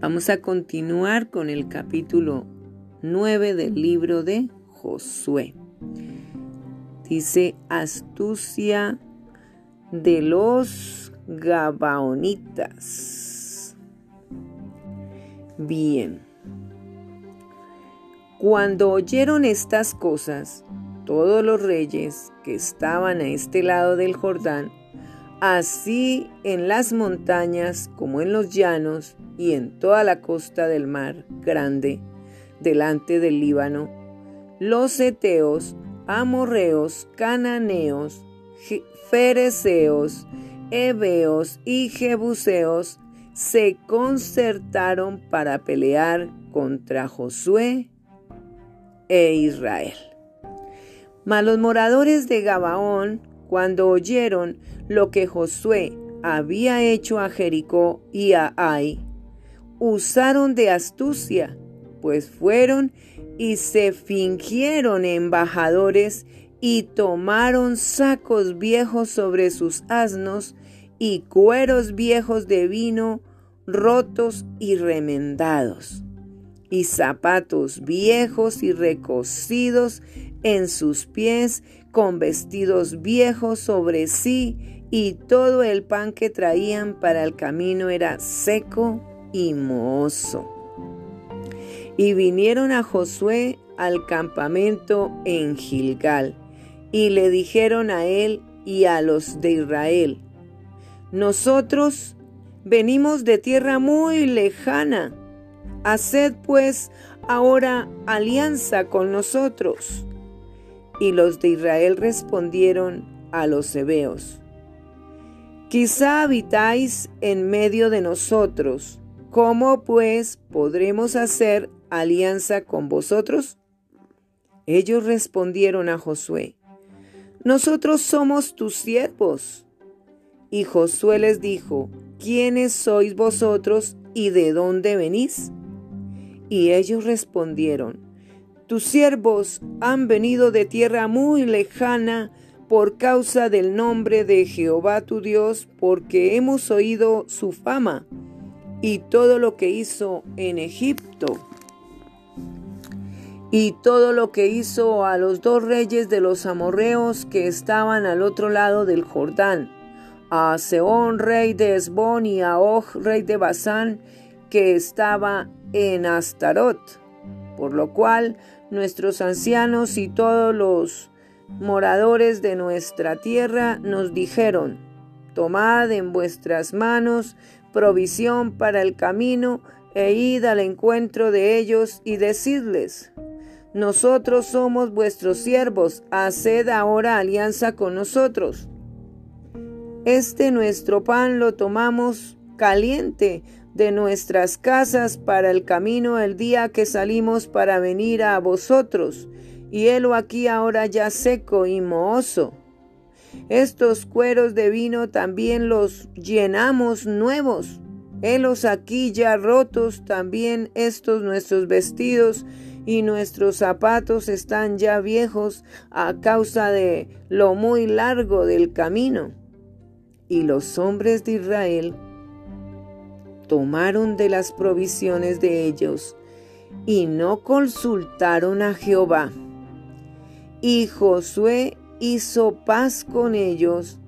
Vamos a continuar con el capítulo 9 del libro de Josué. Dice astucia de los Gabaonitas. Bien. Cuando oyeron estas cosas, todos los reyes que estaban a este lado del Jordán, así en las montañas como en los llanos y en toda la costa del mar grande, delante del Líbano, los eteos, amorreos, cananeos, fereceos, heveos y jebuseos se concertaron para pelear contra Josué e Israel. Mas los moradores de Gabaón, cuando oyeron lo que Josué había hecho a Jericó y a Ai, usaron de astucia, pues fueron y se fingieron embajadores y tomaron sacos viejos sobre sus asnos y cueros viejos de vino rotos y remendados, y zapatos viejos y recocidos en sus pies, con vestidos viejos sobre sí, y todo el pan que traían para el camino era seco y. Y vinieron a Josué al campamento en Gilgal, y le dijeron a él y a los de Israel, nosotros venimos de tierra muy lejana, haced pues ahora alianza con nosotros. Y los de Israel respondieron a los hebeos, Quizá habitáis en medio de nosotros, ¿cómo pues podremos hacer alianza con vosotros? Ellos respondieron a Josué, Nosotros somos tus siervos. Y Josué les dijo, ¿quiénes sois vosotros y de dónde venís? Y ellos respondieron, tus siervos han venido de tierra muy lejana por causa del nombre de Jehová tu Dios, porque hemos oído su fama y todo lo que hizo en Egipto y todo lo que hizo a los dos reyes de los amorreos que estaban al otro lado del Jordán, a Seón rey de Esbón y a Og rey de Basán que estaba en Astarot, por lo cual nuestros ancianos y todos los moradores de nuestra tierra nos dijeron, tomad en vuestras manos provisión para el camino e id al encuentro de ellos y decidles, nosotros somos vuestros siervos, haced ahora alianza con nosotros. Este nuestro pan lo tomamos caliente de nuestras casas para el camino el día que salimos para venir a vosotros, y helo aquí ahora ya seco y mohoso. Estos cueros de vino también los llenamos nuevos. Helos aquí ya rotos también estos nuestros vestidos y nuestros zapatos están ya viejos a causa de lo muy largo del camino. Y los hombres de Israel tomaron de las provisiones de ellos y no consultaron a Jehová. Y Josué hizo paz con ellos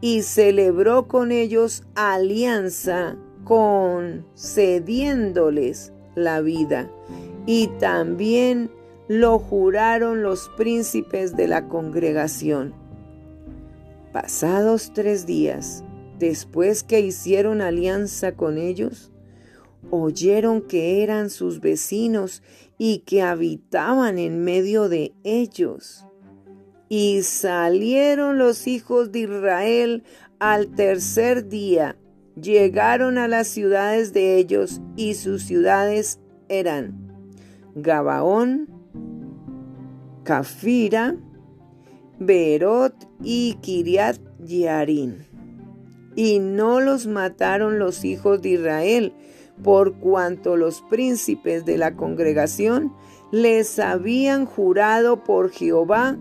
y celebró con ellos alianza concediéndoles la vida. Y también lo juraron los príncipes de la congregación. Pasados tres días, después que hicieron alianza con ellos, oyeron que eran sus vecinos y que habitaban en medio de ellos. Y salieron los hijos de Israel al tercer día, llegaron a las ciudades de ellos y sus ciudades eran Gabaón, Cafira, Berot y Kiriat Yarin y no los mataron los hijos de Israel, por cuanto los príncipes de la congregación les habían jurado por Jehová,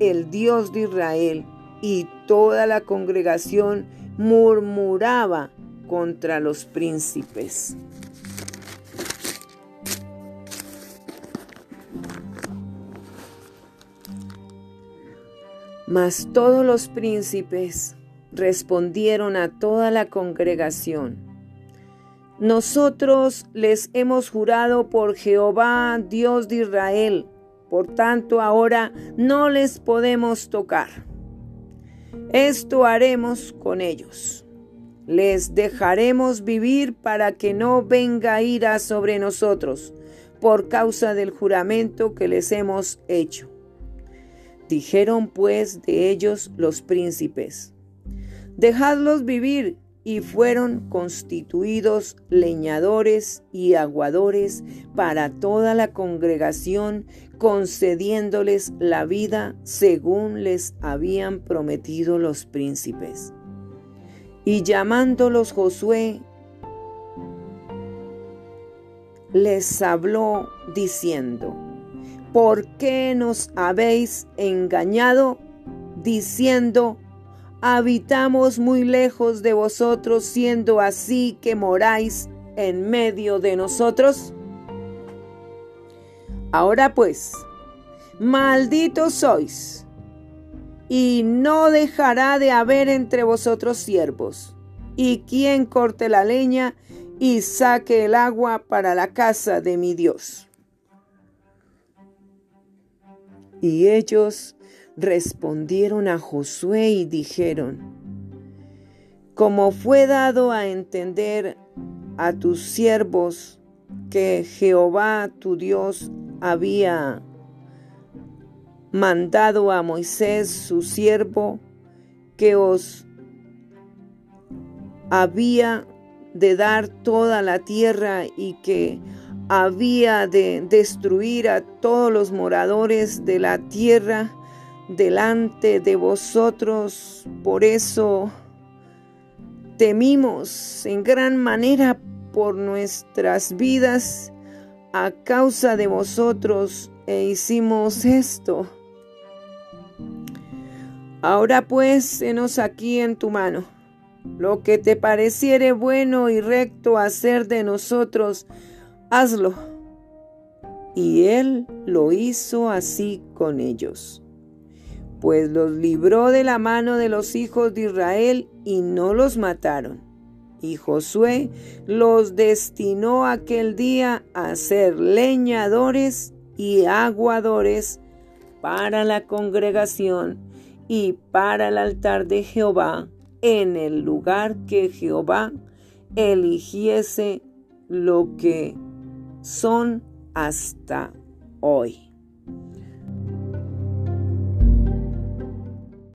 el Dios de Israel, y toda la congregación murmuraba contra los príncipes. Mas todos los príncipes respondieron a toda la congregación. Nosotros les hemos jurado por Jehová, Dios de Israel, por tanto ahora no les podemos tocar. Esto haremos con ellos. Les dejaremos vivir para que no venga ira sobre nosotros por causa del juramento que les hemos hecho. Dijeron pues de ellos los príncipes, dejadlos vivir, y fueron constituidos leñadores y aguadores para toda la congregación, concediéndoles la vida según les habían prometido los príncipes. Y llamándolos Josué, les habló diciendo, ¿por qué nos habéis engañado diciendo, habitamos muy lejos de vosotros, siendo así que moráis en medio de nosotros? Ahora pues, malditos sois, y no dejará de haber entre vosotros siervos, y quien corte la leña y saque el agua para la casa de mi Dios. Y ellos respondieron a Josué y dijeron, como fue dado a entender a tus siervos que Jehová tu Dios había mandado a Moisés su siervo que os había de dar toda la tierra y que había de destruir a todos los moradores de la tierra delante de vosotros. Por eso temimos en gran manera por nuestras vidas a causa de vosotros e hicimos esto. Ahora pues, henos aquí en tu mano lo que te pareciere bueno y recto hacer de nosotros, hazlo. Y él lo hizo así con ellos, pues los libró de la mano de los hijos de Israel y no los mataron. Y Josué los destinó aquel día a ser leñadores y aguadores para la congregación y para el altar de Jehová en el lugar que Jehová eligiese lo que son hasta hoy.